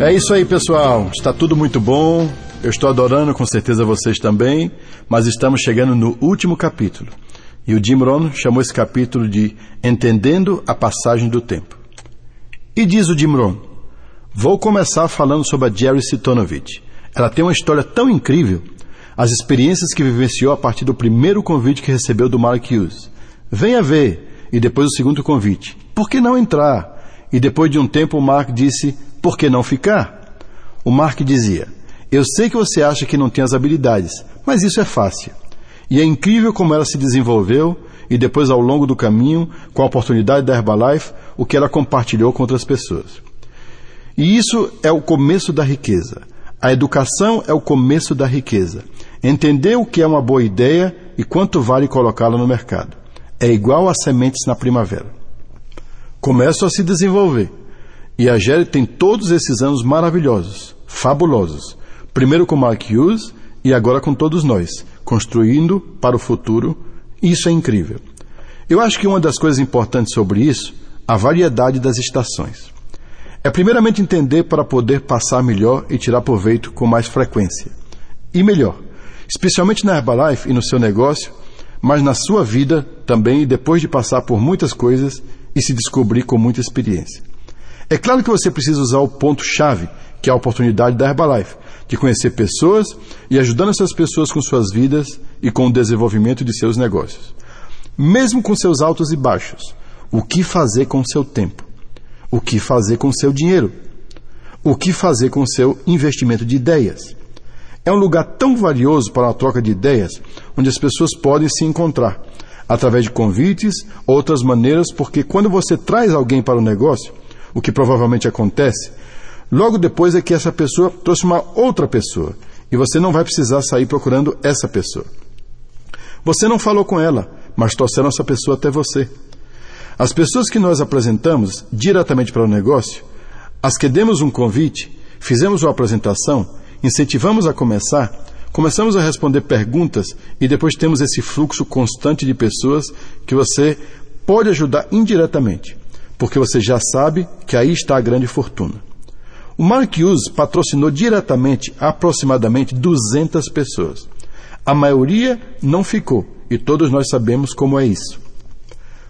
É isso aí, pessoal. Está tudo muito bom. Eu estou adorando, com certeza vocês também. Mas estamos chegando no último capítulo. E o Jim Rohn chamou esse capítulo de Entendendo a Passagem do Tempo. E diz o Jim Rohn: Vou começar falando sobre a Jerry Sitonovich. Ela tem uma história tão incrível, as experiências que vivenciou a partir do primeiro convite que recebeu do Mark Hughes. Venha ver, e depois o segundo convite. Por que não entrar? E depois de um tempo o Mark disse: Por que não ficar? O Mark dizia: Eu sei que você acha que não tem as habilidades, mas isso é fácil. E é incrível como ela se desenvolveu e depois ao longo do caminho, com a oportunidade da Herbalife, o que ela compartilhou com outras pessoas. E isso é o começo da riqueza. A educação é o começo da riqueza. Entender o que é uma boa ideia e quanto vale colocá-la no mercado. É igual a sementes na primavera. Começam a se desenvolver. E a Géry tem todos esses anos maravilhosos, fabulosos. Primeiro com Mark Hughes e agora com todos nós, construindo para o futuro. Isso é incrível. Eu acho que uma das coisas importantes sobre isso, a variedade das estações. É primeiramente entender para poder passar melhor e tirar proveito com mais frequência. E melhor, especialmente na Herbalife e no seu negócio, mas na sua vida também depois de passar por muitas coisas e se descobrir com muita experiência. É claro que você precisa usar o ponto-chave, que é a oportunidade da Herbalife, de conhecer pessoas e ajudando essas pessoas com suas vidas e com o desenvolvimento de seus negócios. Mesmo com seus altos e baixos, o que fazer com seu tempo? O que fazer com seu dinheiro? O que fazer com seu investimento de ideias? É um lugar tão valioso para a troca de ideias, onde as pessoas podem se encontrar, através de convites, outras maneiras, porque quando você traz alguém para o negócio, o que provavelmente acontece, logo depois é que essa pessoa trouxe uma outra pessoa, e você não vai precisar sair procurando essa pessoa. Você não falou com ela, mas trouxeram essa pessoa até você. As pessoas que nós apresentamos diretamente para o negócio, as que demos um convite, fizemos uma apresentação, incentivamos a começar, começamos a responder perguntas e depois temos esse fluxo constante de pessoas que você pode ajudar indiretamente, porque você já sabe que aí está a grande fortuna. O Mark Hughes patrocinou diretamente aproximadamente 200 pessoas. A maioria não ficou, e todos nós sabemos como é isso.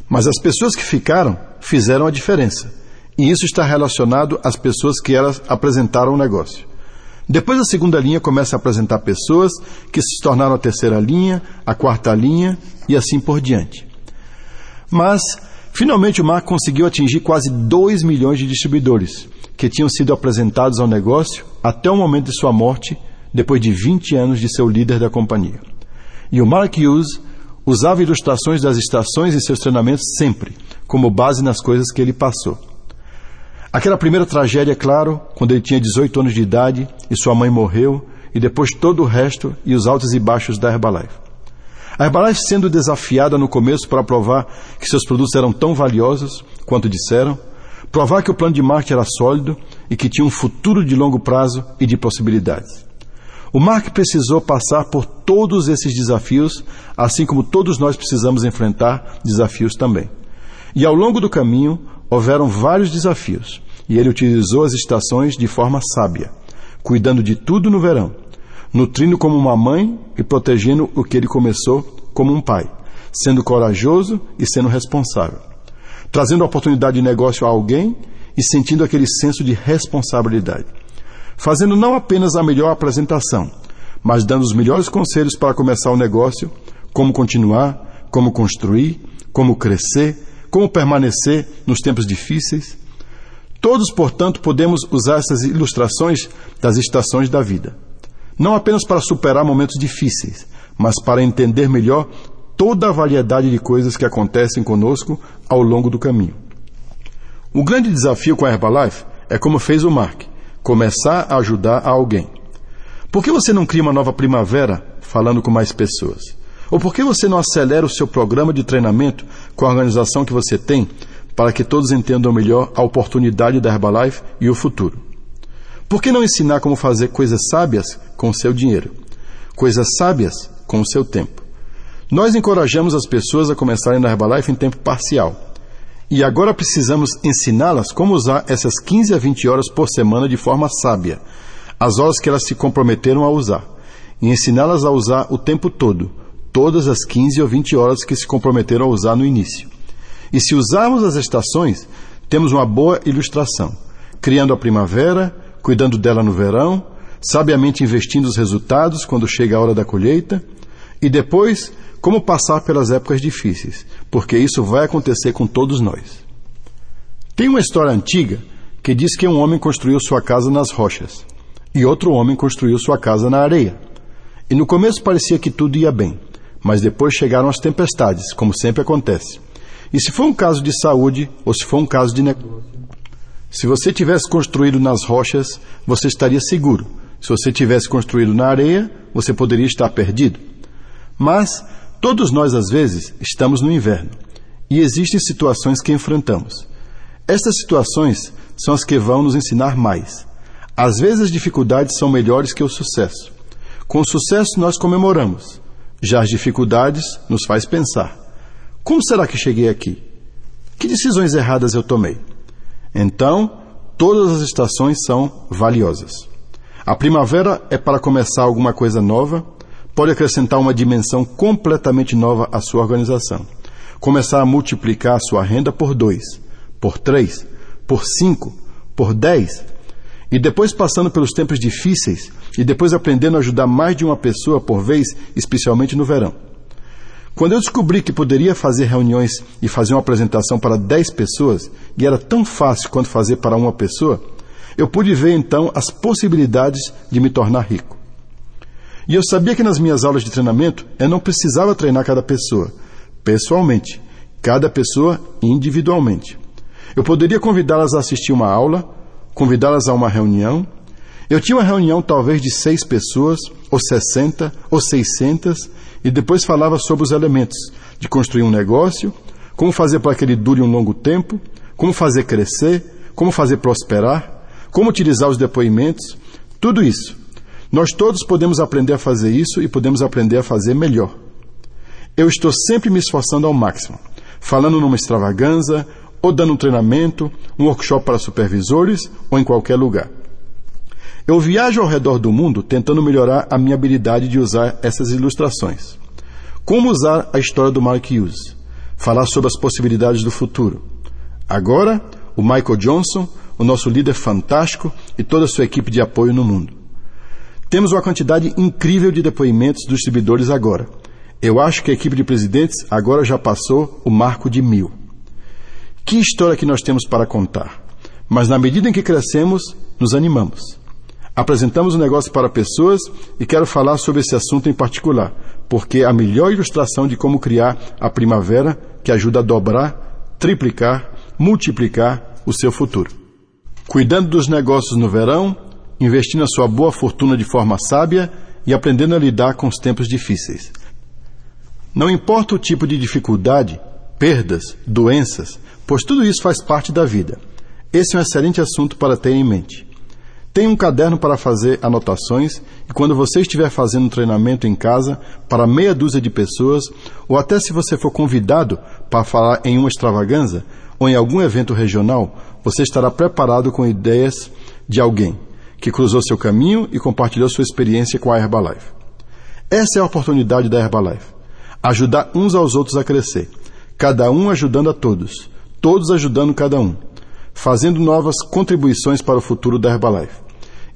Mas as pessoas que ficaram fizeram a diferença. E isso está relacionado às pessoas que elas apresentaram o negócio. Depois a segunda linha começa a apresentar pessoas que se tornaram a terceira linha, a quarta linha e assim por diante. Mas, finalmente o Mark conseguiu atingir quase 2 milhões de distribuidores que tinham sido apresentados ao negócio até o momento de sua morte, depois de 20 anos de ser o líder da companhia. E o Mark Hughes usava ilustrações das estações em seus treinamentos sempre, como base nas coisas que ele passou. Aquela primeira tragédia, claro, quando ele tinha 18 anos de idade e sua mãe morreu, e depois todo o resto e os altos e baixos da Herbalife. A Herbalife sendo desafiada no começo para provar que seus produtos eram tão valiosos quanto disseram, provar que o plano de marketing era sólido e que tinha um futuro de longo prazo e de possibilidades. O Mark precisou passar por todos esses desafios, assim como todos nós precisamos enfrentar desafios também. E ao longo do caminho, houveram vários desafios, e ele utilizou as estações de forma sábia, cuidando de tudo no verão, nutrindo como uma mãe e protegendo o que ele começou como um pai, sendo corajoso e sendo responsável, trazendo oportunidade de negócio a alguém e sentindo aquele senso de responsabilidade fazendo não apenas a melhor apresentação, mas dando os melhores conselhos para começar o negócio, como continuar, como construir, como crescer, como permanecer nos tempos difíceis. Todos, portanto, podemos usar essas ilustrações das estações da vida, não apenas para superar momentos difíceis, mas para entender melhor toda a variedade de coisas que acontecem conosco ao longo do caminho. O grande desafio com a Herbalife é como fez o Mark, começar a ajudar alguém. Por que você não cria uma nova primavera falando com mais pessoas? Ou por que você não acelera o seu programa de treinamento com a organização que você tem para que todos entendam melhor a oportunidade da Herbalife e o futuro? Por que não ensinar como fazer coisas sábias com seu dinheiro? Coisas sábias com o seu tempo. Nós encorajamos as pessoas a começarem na Herbalife em tempo parcial. E agora precisamos ensiná-las como usar essas 15 a 20 horas por semana de forma sábia, as horas que elas se comprometeram a usar, e ensiná-las a usar o tempo todo, todas as 15 ou 20 horas que se comprometeram a usar no início. E se usarmos as estações, temos uma boa ilustração, criando a primavera, cuidando dela no verão, sabiamente investindo os resultados quando chega a hora da colheita, e depois como passar pelas épocas difíceis, porque isso vai acontecer com todos nós. Tem uma história antiga que diz que um homem construiu sua casa nas rochas e outro homem construiu sua casa na areia. E no começo parecia que tudo ia bem, mas depois chegaram as tempestades, como sempre acontece. E se for um caso de saúde ou se for um caso de negócio, se você tivesse construído nas rochas, você estaria seguro. Se você tivesse construído na areia, você poderia estar perdido. Mas todos nós, às vezes, estamos no inverno e existem situações que enfrentamos. Estas situações são as que vão nos ensinar mais. Às vezes, as dificuldades são melhores que o sucesso. Com o sucesso, nós comemoramos. Já as dificuldades nos faz pensar: como será que cheguei aqui? Que decisões erradas eu tomei? Então, todas as estações são valiosas. A primavera é para começar alguma coisa nova, pode acrescentar uma dimensão completamente nova à sua organização. Começar a multiplicar a sua renda por dois, por três, por cinco, por dez, e depois passando pelos tempos difíceis, e depois aprendendo a ajudar mais de uma pessoa por vez, especialmente no verão. Quando eu descobri que poderia fazer reuniões e fazer uma apresentação para dez pessoas, e era tão fácil quanto fazer para uma pessoa, eu pude ver então as possibilidades de me tornar rico. E eu sabia que nas minhas aulas de treinamento eu não precisava treinar cada pessoa, pessoalmente, cada pessoa individualmente. Eu poderia convidá-las a assistir uma aula, convidá-las a uma reunião. Eu tinha uma reunião talvez de seis pessoas, ou sessenta, ou seiscentas, e depois falava sobre os elementos de construir um negócio, como fazer para que ele dure um longo tempo, como fazer crescer, como fazer prosperar, como utilizar os depoimentos, tudo isso nós todos podemos aprender a fazer isso e podemos aprender a fazer melhor. Eu estou sempre me esforçando ao máximo, falando numa extravaganza, ou dando um treinamento, um workshop para supervisores ou em qualquer lugar. Eu viajo ao redor do mundo tentando melhorar a minha habilidade de usar essas ilustrações. Como usar a história do Mark Hughes? Falar sobre as possibilidades do futuro. Agora, o Michael Johnson, o nosso líder fantástico e toda a sua equipe de apoio no mundo. Temos uma quantidade incrível de depoimentos dos distribuidores agora. Eu acho que a equipe de presidentes agora já passou o marco de mil. Que história que nós temos para contar. Mas na medida em que crescemos, nos animamos. Apresentamos o um negócio para pessoas e quero falar sobre esse assunto em particular, porque é a melhor ilustração de como criar a primavera que ajuda a dobrar, triplicar, multiplicar o seu futuro. Cuidando dos negócios no verão, investindo a sua boa fortuna de forma sábia e aprendendo a lidar com os tempos difíceis. Não importa o tipo de dificuldade, perdas, doenças, pois tudo isso faz parte da vida. Esse é um excelente assunto para ter em mente. Tenha um caderno para fazer anotações e quando você estiver fazendo um treinamento em casa para meia dúzia de pessoas, ou até se você for convidado para falar em uma extravaganza ou em algum evento regional, você estará preparado com ideias de alguém que cruzou seu caminho e compartilhou sua experiência com a Herbalife. Essa é a oportunidade da Herbalife. Ajudar uns aos outros a crescer. Cada um ajudando a todos. Todos ajudando cada um. Fazendo novas contribuições para o futuro da Herbalife.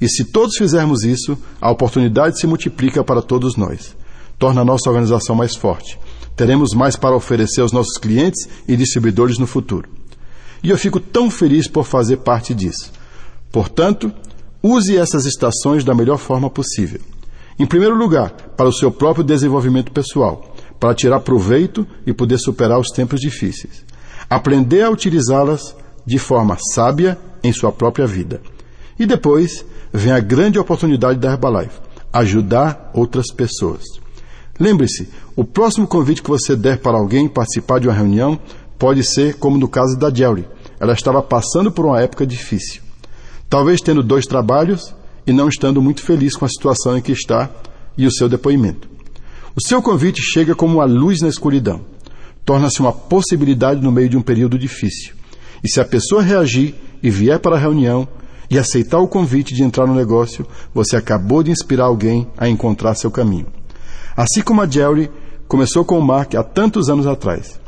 E se todos fizermos isso, a oportunidade se multiplica para todos nós. Torna a nossa organização mais forte. Teremos mais para oferecer aos nossos clientes e distribuidores no futuro. E eu fico tão feliz por fazer parte disso. Portanto, Use essas estações da melhor forma possível. Em primeiro lugar, para o seu próprio desenvolvimento pessoal, para tirar proveito e poder superar os tempos difíceis. Aprender a utilizá-las de forma sábia em sua própria vida. E depois vem a grande oportunidade da Herbalife, ajudar outras pessoas. Lembre-se, o próximo convite que você der para alguém participar de uma reunião pode ser como no caso da Jerry. Ela estava passando por uma época difícil talvez tendo dois trabalhos e não estando muito feliz com a situação em que está e o seu depoimento. O seu convite chega como uma luz na escuridão. torna-se uma possibilidade no meio de um período difícil. E se a pessoa reagir e vier para a reunião e aceitar o convite de entrar no negócio, você acabou de inspirar alguém a encontrar seu caminho. Assim como a Jerry começou com o Mark há tantos anos atrás.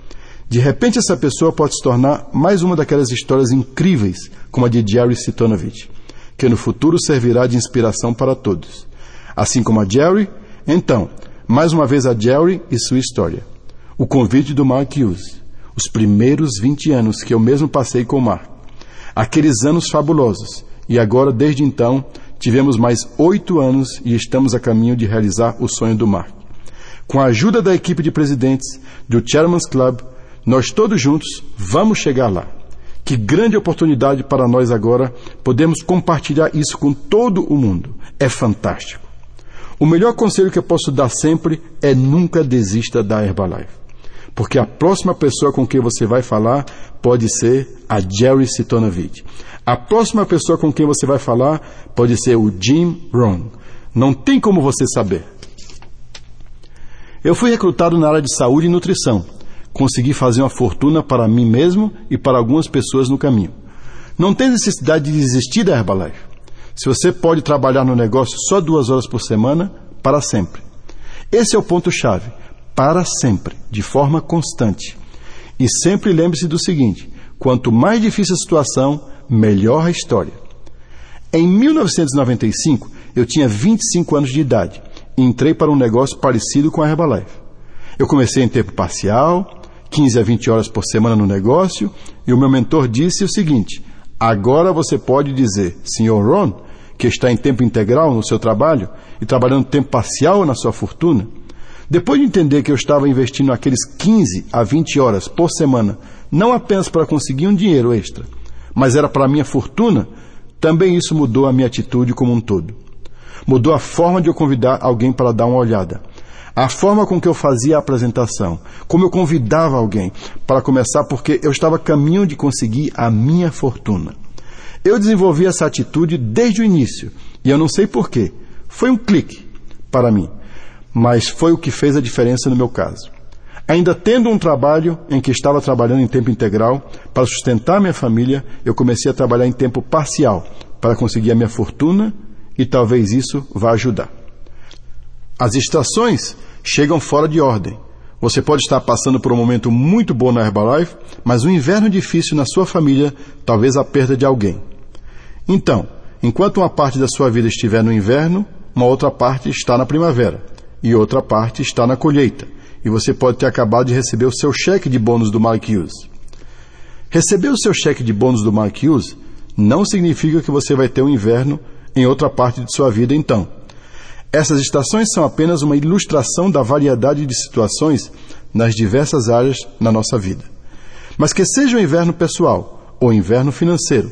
De repente, essa pessoa pode se tornar mais uma daquelas histórias incríveis, como a de Jerry Sitonovich, que no futuro servirá de inspiração para todos. Assim como a Jerry, então, mais uma vez a Jerry e sua história. O convite do Mark Hughes. Os primeiros 20 anos que eu mesmo passei com o Mark. Aqueles anos fabulosos. E agora, desde então, tivemos mais oito anos e estamos a caminho de realizar o sonho do Mark. Com a ajuda da equipe de presidentes do Chairman's Club, nós todos juntos vamos chegar lá. Que grande oportunidade para nós agora podemos compartilhar isso com todo o mundo. É fantástico. O melhor conselho que eu posso dar sempre é nunca desista da Herbalife. Porque a próxima pessoa com quem você vai falar pode ser a Jerry Sitonovich. A próxima pessoa com quem você vai falar pode ser o Jim Rohn. Não tem como você saber. Eu fui recrutado na área de saúde e nutrição consegui fazer uma fortuna para mim mesmo e para algumas pessoas no caminho. Não tem necessidade de desistir da Herbalife. Se você pode trabalhar no negócio só duas horas por semana, para sempre. Esse é o ponto-chave. Para sempre, de forma constante. E sempre lembre-se do seguinte: quanto mais difícil a situação, melhor a história. Em 1995, eu tinha 25 anos de idade e entrei para um negócio parecido com a Herbalife. Eu comecei em tempo parcial, 15 a 20 horas por semana no negócio, e o meu mentor disse o seguinte: agora você pode dizer, Sr. Ron, que está em tempo integral no seu trabalho e trabalhando tempo parcial na sua fortuna. Depois de entender que eu estava investindo aqueles 15 a 20 horas por semana, não apenas para conseguir um dinheiro extra, mas era para a minha fortuna, também isso mudou a minha atitude como um todo. Mudou a forma de eu convidar alguém para dar uma olhada a forma com que eu fazia a apresentação, como eu convidava alguém para começar, porque eu estava a caminho de conseguir a minha fortuna. Eu desenvolvi essa atitude desde o início e eu não sei porquê. Foi um clique para mim, mas foi o que fez a diferença no meu caso. Ainda tendo um trabalho em que estava trabalhando em tempo integral para sustentar minha família, eu comecei a trabalhar em tempo parcial para conseguir a minha fortuna e talvez isso vá ajudar. As estações chegam fora de ordem. Você pode estar passando por um momento muito bom na Herbalife, mas um inverno difícil na sua família, talvez a perda de alguém. Então, enquanto uma parte da sua vida estiver no inverno, uma outra parte está na primavera e outra parte está na colheita. E você pode ter acabado de receber o seu cheque de bônus do Mark Hughes. Receber o seu cheque de bônus do Mark Hughes não significa que você vai ter um inverno em outra parte de sua vida então. Essas estações são apenas uma ilustração da variedade de situações nas diversas áreas na nossa vida. Mas que seja o inverno pessoal, ou inverno financeiro,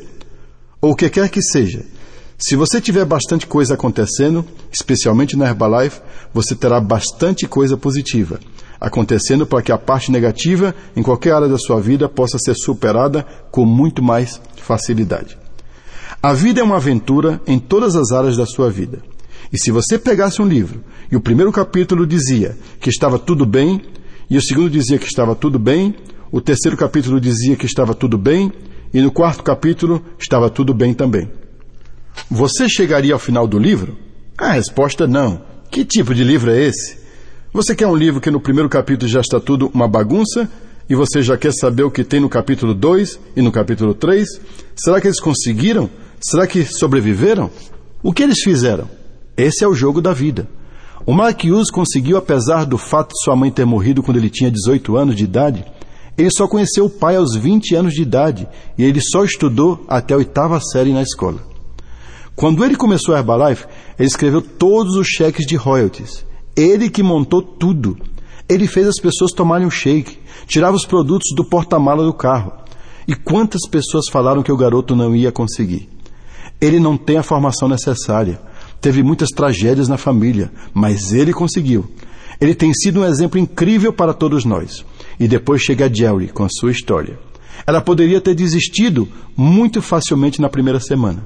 ou o que quer que seja, se você tiver bastante coisa acontecendo, especialmente na Herbalife, você terá bastante coisa positiva acontecendo para que a parte negativa em qualquer área da sua vida possa ser superada com muito mais facilidade. A vida é uma aventura em todas as áreas da sua vida. E se você pegasse um livro e o primeiro capítulo dizia que estava tudo bem, e o segundo dizia que estava tudo bem, o terceiro capítulo dizia que estava tudo bem, e no quarto capítulo estava tudo bem também. Você chegaria ao final do livro? A resposta não. Que tipo de livro é esse? Você quer um livro que no primeiro capítulo já está tudo uma bagunça e você já quer saber o que tem no capítulo 2 e no capítulo 3? Será que eles conseguiram? Será que sobreviveram? O que eles fizeram? Esse é o jogo da vida. O Mark conseguiu, apesar do fato de sua mãe ter morrido quando ele tinha 18 anos de idade, ele só conheceu o pai aos 20 anos de idade e ele só estudou até a oitava série na escola. Quando ele começou a Herbalife, ele escreveu todos os cheques de royalties. Ele que montou tudo. Ele fez as pessoas tomarem um shake, tirava os produtos do porta-mala do carro. E quantas pessoas falaram que o garoto não ia conseguir? Ele não tem a formação necessária teve muitas tragédias na família, mas ele conseguiu. Ele tem sido um exemplo incrível para todos nós. E depois chega a Jerry com a sua história. Ela poderia ter desistido muito facilmente na primeira semana.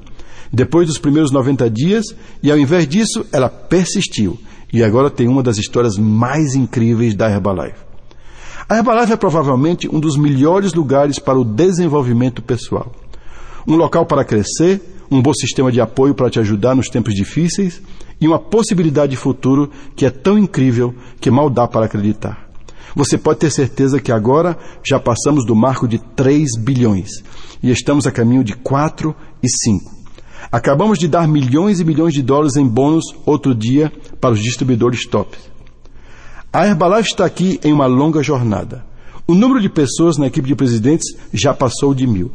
Depois dos primeiros 90 dias, e ao invés disso, ela persistiu. E agora tem uma das histórias mais incríveis da Herbalife. A Herbalife é provavelmente um dos melhores lugares para o desenvolvimento pessoal. Um local para crescer, um bom sistema de apoio para te ajudar nos tempos difíceis e uma possibilidade de futuro que é tão incrível que mal dá para acreditar. Você pode ter certeza que agora já passamos do marco de 3 bilhões e estamos a caminho de 4 e 5. Acabamos de dar milhões e milhões de dólares em bônus outro dia para os distribuidores top. A Herbalife está aqui em uma longa jornada. O número de pessoas na equipe de presidentes já passou de mil.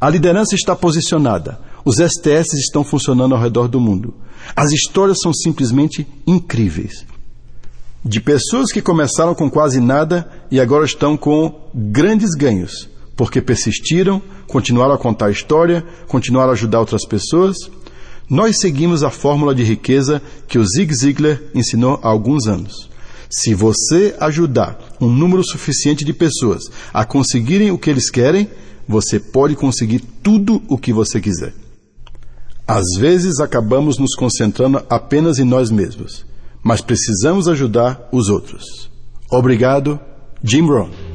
A liderança está posicionada. Os STS estão funcionando ao redor do mundo. As histórias são simplesmente incríveis. De pessoas que começaram com quase nada e agora estão com grandes ganhos, porque persistiram, continuaram a contar a história, continuaram a ajudar outras pessoas. Nós seguimos a fórmula de riqueza que o Zig Ziglar ensinou há alguns anos. Se você ajudar um número suficiente de pessoas a conseguirem o que eles querem, você pode conseguir tudo o que você quiser. Às vezes acabamos nos concentrando apenas em nós mesmos, mas precisamos ajudar os outros. Obrigado, Jim Rohn.